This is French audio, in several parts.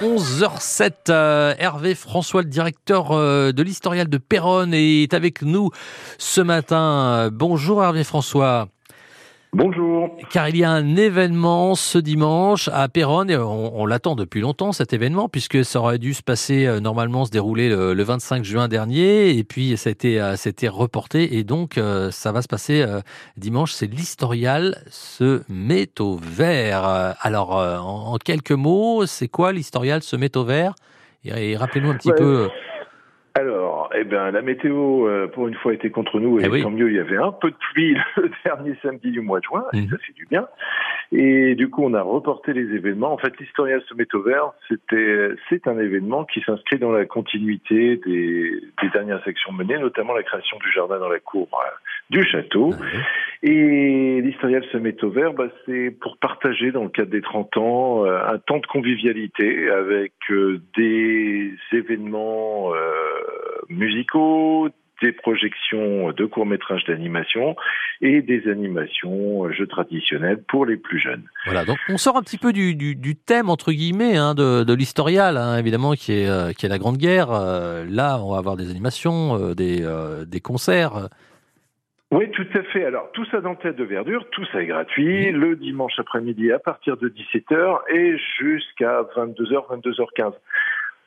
11h07. Euh, Hervé François, le directeur euh, de l'historial de Péronne, est avec nous ce matin. Bonjour Hervé François. Bonjour. Car il y a un événement ce dimanche à Péronne et on, l'attend depuis longtemps cet événement puisque ça aurait dû se passer euh, normalement se dérouler le, 25 juin dernier et puis ça a été, euh, reporté et donc euh, ça va se passer dimanche. C'est l'historial se met au vert. Alors en, quelques mots, c'est quoi l'historial se met au vert? Et, rappelez-nous un petit peu. Alors, eh ben, la météo, euh, pour une fois, était contre nous, et eh tant mieux, il y avait un peu de pluie le dernier samedi du mois de juin, et mhm. ça fait du bien. Et du coup, on a reporté les événements. En fait, l'historien se met au vert, c'était, c'est un événement qui s'inscrit dans la continuité des, des, dernières sections menées, notamment la création du jardin dans la cour euh, du château. Et l'historial se met au vert, bah, c'est pour partager, dans le cadre des 30 ans, euh, un temps de convivialité avec des événements musicaux, des projections de courts-métrages d'animation et des animations euh, jeux traditionnels pour les plus jeunes. Voilà, donc on sort un petit peu du, du, thème, entre guillemets, hein, de, de l'historial, hein, évidemment, qui est, euh, qui est la Grande Guerre. Euh, là, on va avoir des animations, des, des concerts. Oui, tout à fait. Alors, tout ça dans Tête de Verdure, tout ça est gratuit, le dimanche après-midi à partir de 17h et jusqu'à 22h, 22h15.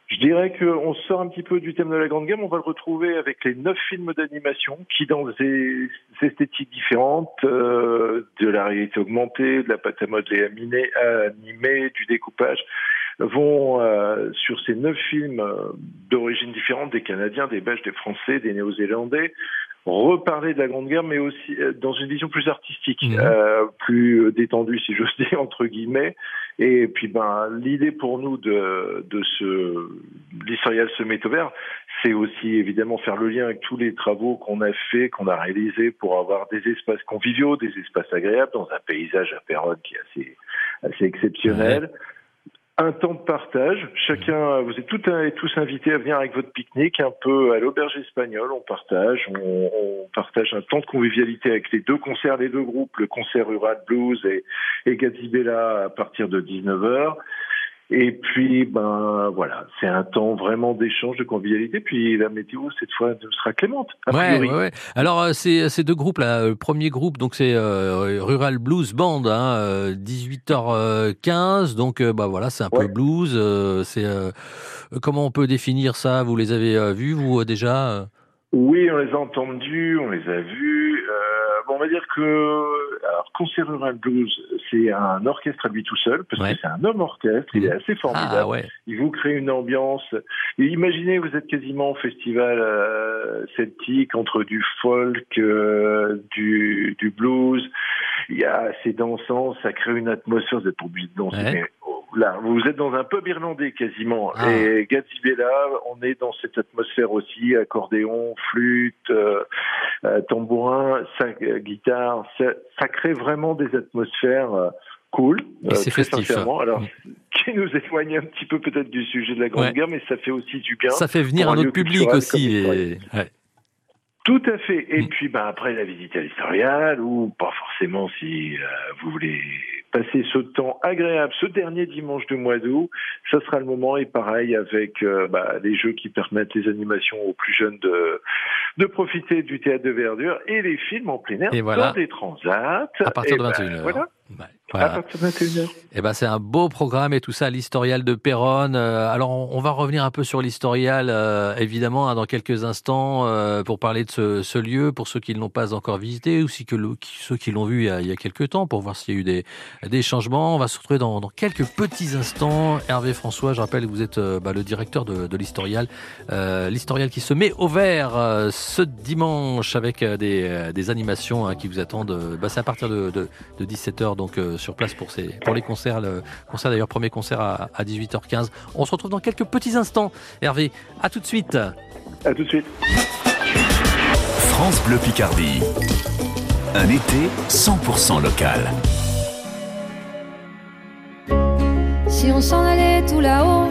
Je dirais qu'on sort un petit peu du thème de la Grande Gamme, on va le retrouver avec les neuf films d'animation qui, dans des esthétiques différentes, euh, de la réalité augmentée, de la pâte à modeler animée, du découpage, vont euh, sur ces neuf films euh, d'origine différente, des Canadiens, des Belges, des Français, des Néo-Zélandais, reparler de la Grande Guerre, mais aussi euh, dans une vision plus artistique, mmh. euh, plus détendue, si j'ose dire, entre guillemets. Et puis, ben, l'idée pour nous de, de ce l'historial se met au vert, c'est aussi évidemment faire le lien avec tous les travaux qu'on a fait, qu'on a réalisés pour avoir des espaces conviviaux, des espaces agréables dans un paysage à Péronne qui est assez, assez exceptionnel un temps de partage. Chacun, vous êtes toutes et tous invités à venir avec votre pique-nique, un peu à l'auberge espagnole. On partage, on, on, partage un temps de convivialité avec les deux concerts, les deux groupes, le concert Rural Blues et, et Gazibella à partir de 19h. Et puis, ben voilà, c'est un temps vraiment d'échange, de convivialité. Puis la météo cette fois sera clémente. ouais, ouais, ouais, Alors euh, ces, ces deux groupes là, le premier groupe donc c'est euh, Rural Blues Band, hein, 18h15. Euh, donc bah voilà, c'est un peu blues. c'est comment on peut définir ça? Vous les avez vus vous déjà Oui, on les a entendus, on les a vus. On va dire que alors, Concert Rural Blues, c'est un orchestre à lui tout seul, parce que c'est un homme orchestre, il est assez formidable. Ah, il vous crée une ambiance. Et imaginez, vous êtes quasiment au festival euh, celtique, entre du folk, euh, du, du blues. Il y a assez dansant, ça crée une atmosphère, vous êtes obligé de danser, là, vous êtes dans un pub irlandais quasiment. Ah. Et Gatsbella, on est dans cette atmosphère aussi, accordéon, flûte, euh, euh tambourin, guitare. Ça, ça, crée vraiment des atmosphères euh, cool, euh, très festif. sincèrement. Alors, qui nous éloigne un petit peu peut-être du sujet de la Grande Guerre, mais ça fait aussi du bien. Ça fait venir un, autre public aussi. Et... Ouais. Tout à fait. Et mm. puis, ben, après la visite à l'historial, ou pas forcément si vous voulez passer ce temps agréable ce dernier dimanche du mois d'août. Ça sera le moment et pareil avec euh, bah, les jeux qui permettent les animations aux plus jeunes de, de profiter du théâtre de verdure et les films en plein air et dans des transats. À partir de 21h. Ben, voilà. À partir de 21h. Et eh ben, c'est un beau programme et tout ça, l'historial de Péronne. Euh, alors, on, va revenir un peu sur l'historial, euh, évidemment, hein, dans quelques instants, pour parler de ce, ce, lieu, pour ceux qui ne l'ont pas encore visité, ou si que ceux qui l'ont vu il y, a, il y a quelques temps, pour voir s'il y a eu des, des changements. On va se retrouver dans, quelques petits instants. Hervé François, je rappelle que vous êtes euh, bah, le directeur de, de l'Historial. Euh, L'Historial qui se met au vert euh, ce dimanche avec des, des animations hein, qui vous attendent. Bah, C'est à partir de, de, 17h donc sur place pour, ces, pour les concerts. Le concert d'ailleurs, premier concert à, à 18h15. On se retrouve dans quelques petits instants. Hervé, à tout de suite. À tout de suite. France Bleu Picardie. Un été 100% local. Si on s'en allait tout là-haut,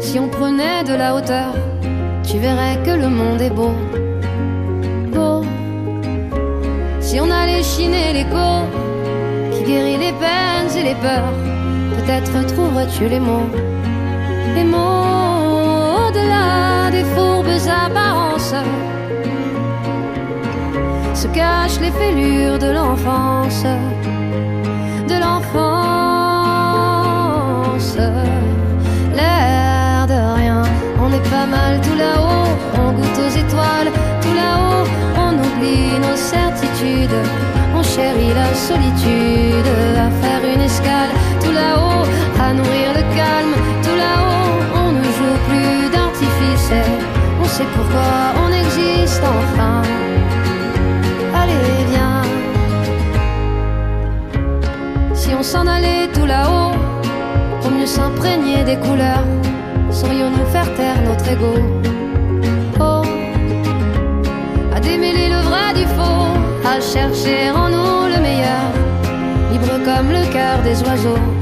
si on prenait de la hauteur, tu verrais que le monde est beau, beau. Si on allait chiner l'écho qui guérit les peines et les peurs, peut-être trouverais-tu les mots. Et au-delà des fourbes apparences. Se cachent les fêlures de l'enfance, de l'enfance. On chérit la solitude, à faire une escale. Tout là-haut, à nourrir le calme. Tout là-haut, on ne joue plus d'artifice, on sait pourquoi on existe enfin. Allez, viens. Si on s'en allait tout là-haut, pour mieux s'imprégner des couleurs, saurions-nous faire taire notre ego? Oh, à démêler le vrai à chercher en nous le meilleur, libre comme le cœur des oiseaux.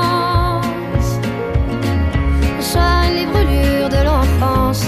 soignent les brûlures de l'enfance,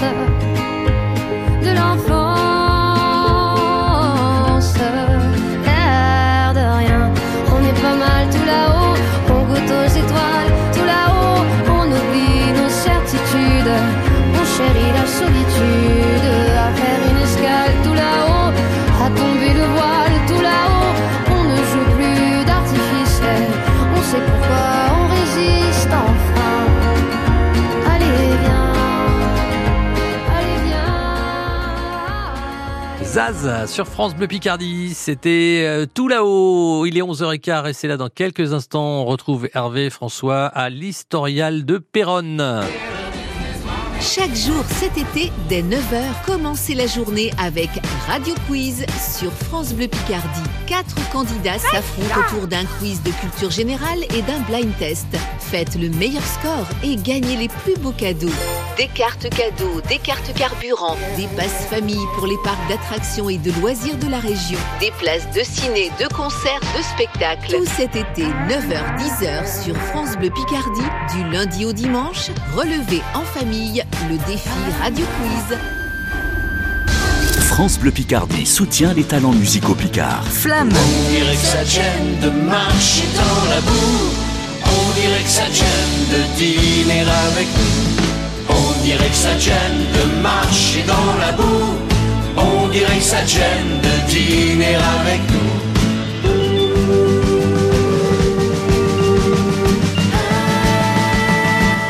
Zaz sur France Bleu Picardie, c'était euh, tout là-haut. Il est 11h15 et c'est là dans quelques instants. On retrouve Hervé François à l'Historial de Péronne. Chaque jour cet été, dès 9h, commencez la journée avec Radio Quiz sur France Bleu Picardie. Quatre candidats s'affrontent autour d'un quiz de culture générale et d'un blind test. Faites le meilleur score et gagnez les plus beaux cadeaux. Des cartes cadeaux, des cartes carburant, des passes famille pour les parcs d'attractions et de loisirs de la région, des places de ciné, de concerts, de spectacles. Tout cet été, 9h-10h sur France Bleu Picardie, du lundi au dimanche, relevez en famille le défi Radio Quiz. France Bleu Picardie soutient les talents musicaux picards. Flamme On dirait que ça gêne de marcher dans la boue. On dirait que ça gêne de dîner avec nous. On dirait que ça gêne de marcher dans la boue. On dirait que ça gêne de dîner avec nous.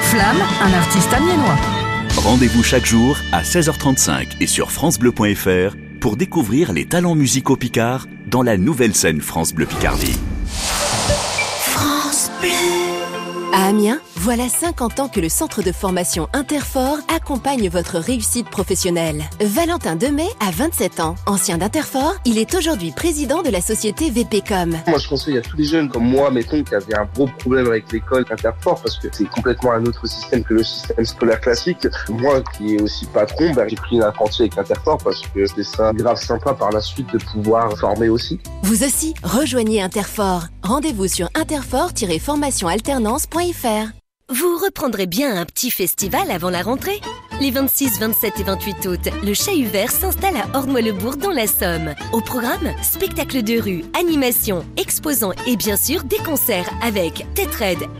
Flamme, un artiste amiénois. Rendez-vous chaque jour à 16h35 et sur francebleu.fr pour découvrir les talents musicaux picards dans la nouvelle scène France Bleu Picardie. À Amiens, voilà 50 ans que le centre de formation Interfort accompagne votre réussite professionnelle. Valentin Demey a 27 ans. Ancien d'Interfort, il est aujourd'hui président de la société VPcom. Moi, je conseille à tous les jeunes comme moi, mettons, qui avaient un gros problème avec l'école Interfort, parce que c'est complètement un autre système que le système scolaire classique. Moi, qui est aussi patron, ben, j'ai pris un apprenti avec Interfort parce que c'est ça grave sympa par la suite de pouvoir former aussi. Vous aussi, rejoignez Interfort. Rendez-vous sur interfort-formationalternance.fr. Vous reprendrez bien un petit festival avant la rentrée Les 26, 27 et 28 août, le Chat Vert s'installe à Ornois-le-Bourg dans la Somme. Au programme, spectacle de rue, animation, exposants et bien sûr des concerts avec Tête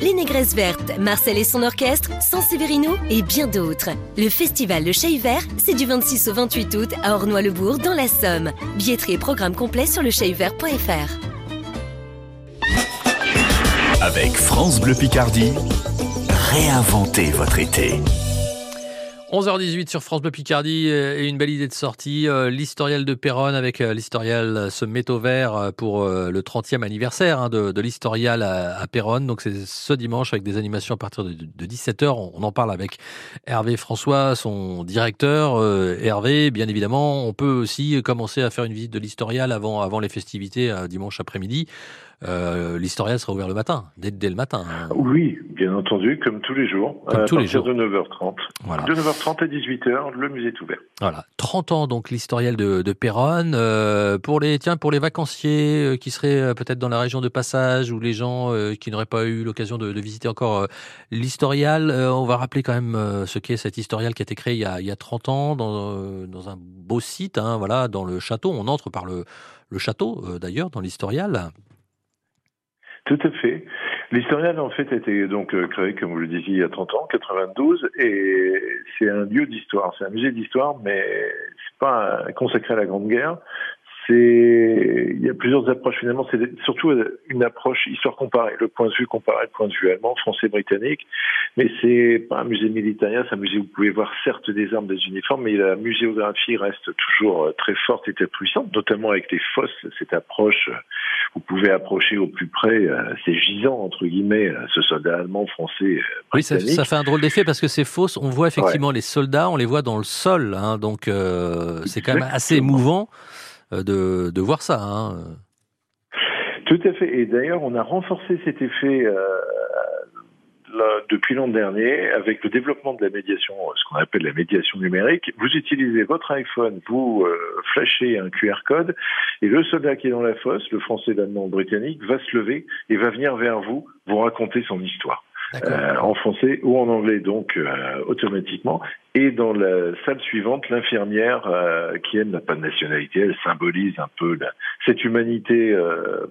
Les Négresses Vertes, Marcel et son orchestre, San Severino et bien d'autres. Le festival Le Chat Vert, c'est du 26 au 28 août à Ornois-le-Bourg dans la Somme. Billetterie et programme complet sur lechatvert.fr. Avec France Bleu Picardie, réinventez votre été. 11h18 sur France Bleu Picardie euh, et une belle idée de sortie, euh, l'historial de Péronne avec euh, l'historial se met au vert pour le 30e anniversaire hein, de, l'historial à, Péronne. Donc c'est ce dimanche avec des animations à partir de, 17h. On en parle avec Hervé François, son directeur. Hervé, bien évidemment, on peut aussi commencer à faire une visite de l'historial avant, avant les festivités dimanche après-midi. Euh, l'historial sera ouvert le matin, dès, le matin. Oui, bien entendu, comme tous les jours. Comme à tous les jours. de 9h30. De 9h30 à 18h, le musée est ouvert. Voilà, 30 ans donc l'historial de, de Péronne. Euh, pour les tiens, pour les vacanciers euh, qui seraient peut-être dans la région de passage ou les gens qui n'auraient pas eu l'occasion de, visiter encore l'historial, on va rappeler quand même ce qu'est cet historial qui a été créé il y a, il y a 30 ans dans, dans un beau site, hein, voilà, dans le château. On entre par le, le château d'ailleurs dans l'historial. Tout à fait. L'historial, en fait, a été donc euh, créé, comme vous le disiez, il y a 30 ans, 92, et c'est un lieu d'histoire, c'est un musée d'histoire, mais c'est pas consacré à la Grande Guerre, c'est il y a plusieurs approches finalement. C'est surtout une approche histoire comparée. Le point de vue comparé le point de vue allemand français britannique. Mais c'est pas un musée militaire c'est un musée où vous pouvez voir certes des armes des uniformes mais la muséographie reste toujours euh, très forte et très puissante notamment avec les fosses. Cette approche vous pouvez approcher au plus près euh, ces gisants entre guillemets euh, ce soldat allemand français oui ça, ça, fait un drôle d'effet parce que ces fosses on voit effectivement les soldats on les voit dans le sol hein, donc c'est quand même assez émouvant. euh, de, de voir ça. Hein. Tout à fait. Et d'ailleurs, on a renforcé cet effet euh, depuis l'an dernier avec le développement de la médiation, ce qu'on appelle la médiation numérique. Vous utilisez votre iPhone, vous euh, flashez un QR code et le soldat qui est dans la fosse, le français, l'allemand, le britannique, va se lever et va venir vers vous vous raconter son histoire. Euh, en français ou en anglais, donc euh, automatiquement. Et dans la salle suivante, l'infirmière, euh, qui aime n'a pas de nationalité, elle symbolise un peu cette humanité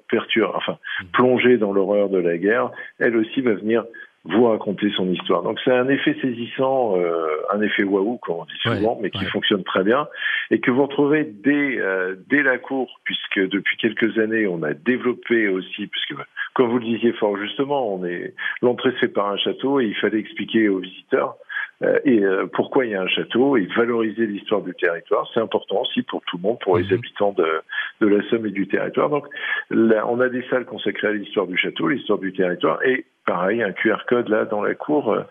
perturbée, enfin mm. plongée dans l'horreur de la guerre. Elle aussi va venir vous raconter son histoire. Donc c'est un effet saisissant, euh, un effet waouh comme on dit souvent, mais qui fonctionne très bien et que vous retrouvez dès euh, dès la cour, puisque depuis quelques années on a développé aussi, puisque comme vous le disiez fort justement, on est l'entrée se fait par un château et il fallait expliquer aux visiteurs euh, et euh, pourquoi il y a un château et valoriser l'histoire du territoire. C'est important aussi pour tout le monde, pour les mhm. habitants de, de la Somme et du territoire. Donc là, on a des salles consacrées à l'histoire du château, l'histoire du territoire et pareil, un QR code là dans la cour, euh,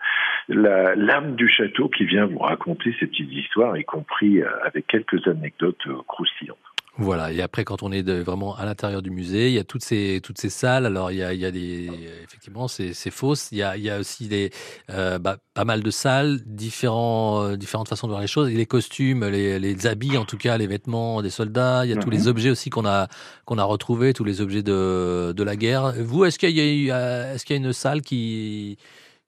la l'âme du château qui vient vous raconter ces petites histoires, y compris avec quelques anecdotes croustillantes. Voilà, et après quand on est vraiment à l'intérieur du musée, il y a toutes ces toutes ces salles. Alors il y a, il y a des effectivement c'est c'est fausse. Il y a il y a aussi des euh, bah, pas mal de salles, différents euh, différentes façons de voir les choses. les costumes, les, les habits en tout cas, les vêtements des soldats. Il y a tous les mhm. objets aussi qu'on a qu'on a retrouvés, tous les objets de de la guerre. Vous, est-ce qu'il y a euh, est-ce qu'il y a une salle qui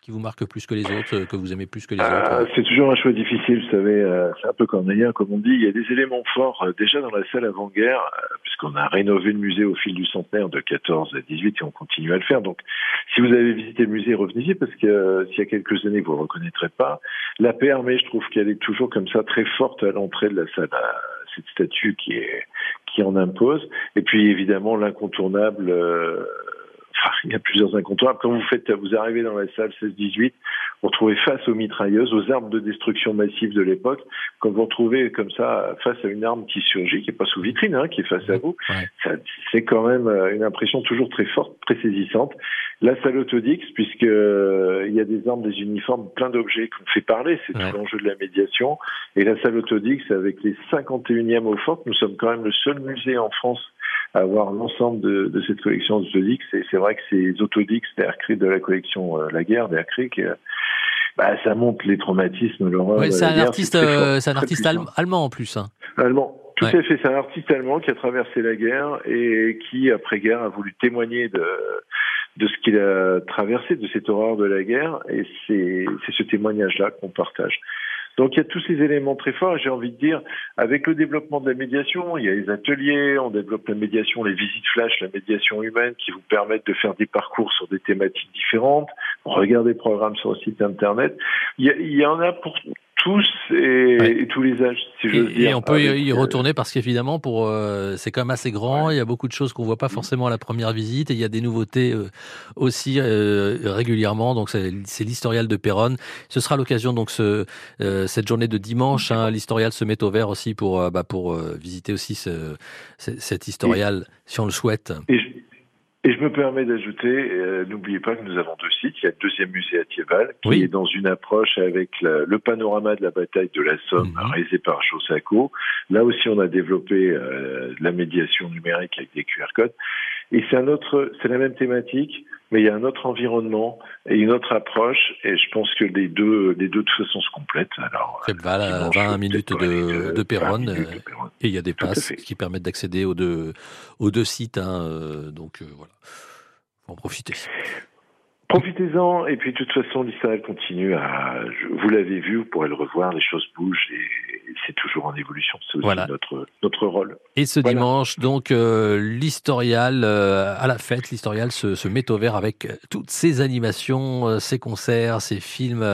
qui vous marque plus que les autres, euh, que vous aimez plus que les euh, autres C'est toujours un choix difficile, vous savez, euh, c'est un peu cornélien comme on dit. Il y a des éléments forts déjà dans la salle avant-guerre, puisqu'on a rénové le musée au fil du centenaire de 14 à 18 et on continue à le faire. Donc, si vous avez visité le musée, revenez-y, parce que s'il y a quelques années, vous ne reconnaîtrez pas. La paix armée, je trouve qu'elle est toujours comme ça, très forte à l'entrée de la salle cette statue qui est qui en impose et puis évidemment l'incontournable il y a plusieurs incontournables. Quand vous faites, vous arrivez dans la salle 16-18, vous retrouvez face aux mitrailleuses, aux armes de destruction massive de l'époque. Quand vous retrouvez comme ça face à une arme qui surgit, qui est pas sous vitrine, hein, qui est face à vous, c'est quand même euh, une impression toujours très forte, très saisissante. La salle autodix, puisque euh, il y a des armes, des uniformes, plein d'objets qu'on fait parler, c'est tout l'enjeu de la médiation. Et la salle autodix, avec les 51e au fort, nous sommes quand même le seul musée en France avoir l'ensemble de, de, cette collection Autodix. Et c'est vrai que ces Autodix, les de la collection euh, La Guerre, euh, bah, ça montre les traumatismes, l'horreur. Oui, c'est un, artiste, euh, c'est un artiste allemand en plus. Hein. Allemand. Tout à fait, c'est un artiste allemand qui a traversé la guerre et qui, après-guerre, a voulu témoigner de, de ce qu'il a traversé, de cette horreur de la guerre, et c'est ce témoignage-là qu'on partage. Donc il y a tous ces éléments très forts. J'ai envie de dire, avec le développement de la médiation, il y a les ateliers, on développe la médiation, les visites flash, la médiation humaine qui vous permettent de faire des parcours sur des thématiques différentes. Regardez des programmes sur le site internet. Il y, il y en a pour tous et, tous les âges, si je veux dire. Et on peut y euh, retourner parce qu'évidemment, pour euh, c'est quand même assez grand. Il y a beaucoup de choses qu'on voit pas forcément à la première visite et il y a des nouveautés euh, aussi régulièrement. Donc c'est l'historial de Péronne. Ce sera l'occasion donc ce, cette journée de dimanche. Hein, l'historial se met au vert aussi pour bah, pour visiter aussi ce, cet historial si on le souhaite. Et je me permets d'ajouter, euh, n'oubliez pas que nous avons deux sites. Il y a le deuxième musée à Thiéval, qui est dans une approche avec le panorama de la bataille de la Somme, mhm. réalisé par Josako. Là aussi, on a développé euh, la médiation numérique avec des QR codes. Et c'est un autre, c'est la même thématique, mais il y a un autre environnement et une autre approche. Et je pense que les deux, les deux de toute façon se complètent. Alors, c'est 20, 20 minutes de, de, Péronne, et il y a des passes qui permettent d'accéder aux deux, aux deux sites. Hein, euh, donc euh, voilà, faut en profiter. Profitez-en, et puis de toute façon, l'histoire continue à. Vous l'avez vu, vous pourrez le revoir, les choses bougent et c'est toujours en évolution. C'est aussi notre, notre rôle. Et ce dimanche, donc, euh, l'historial euh, à la fête, l'historial se, se, met au vert avec toutes ses animations, ses concerts, ses films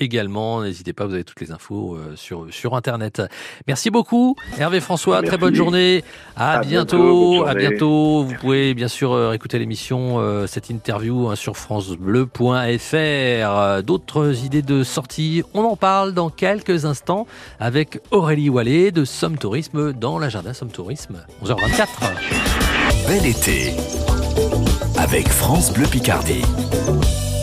également. N'hésitez pas, vous avez toutes les infos sur, sur Internet. Merci beaucoup, Hervé François. Très bonne journée. À, bientôt. à bientôt. Vous pouvez bien sûr écouter l'émission, cette interview hein, sur francebleu.fr. D'autres idées de sortie, on en parle dans quelques instants avec Aurélie Wallet de Somme Tourisme dans l'agenda Somme Tourisme, 11h24. Bel été avec France Bleu Picardie.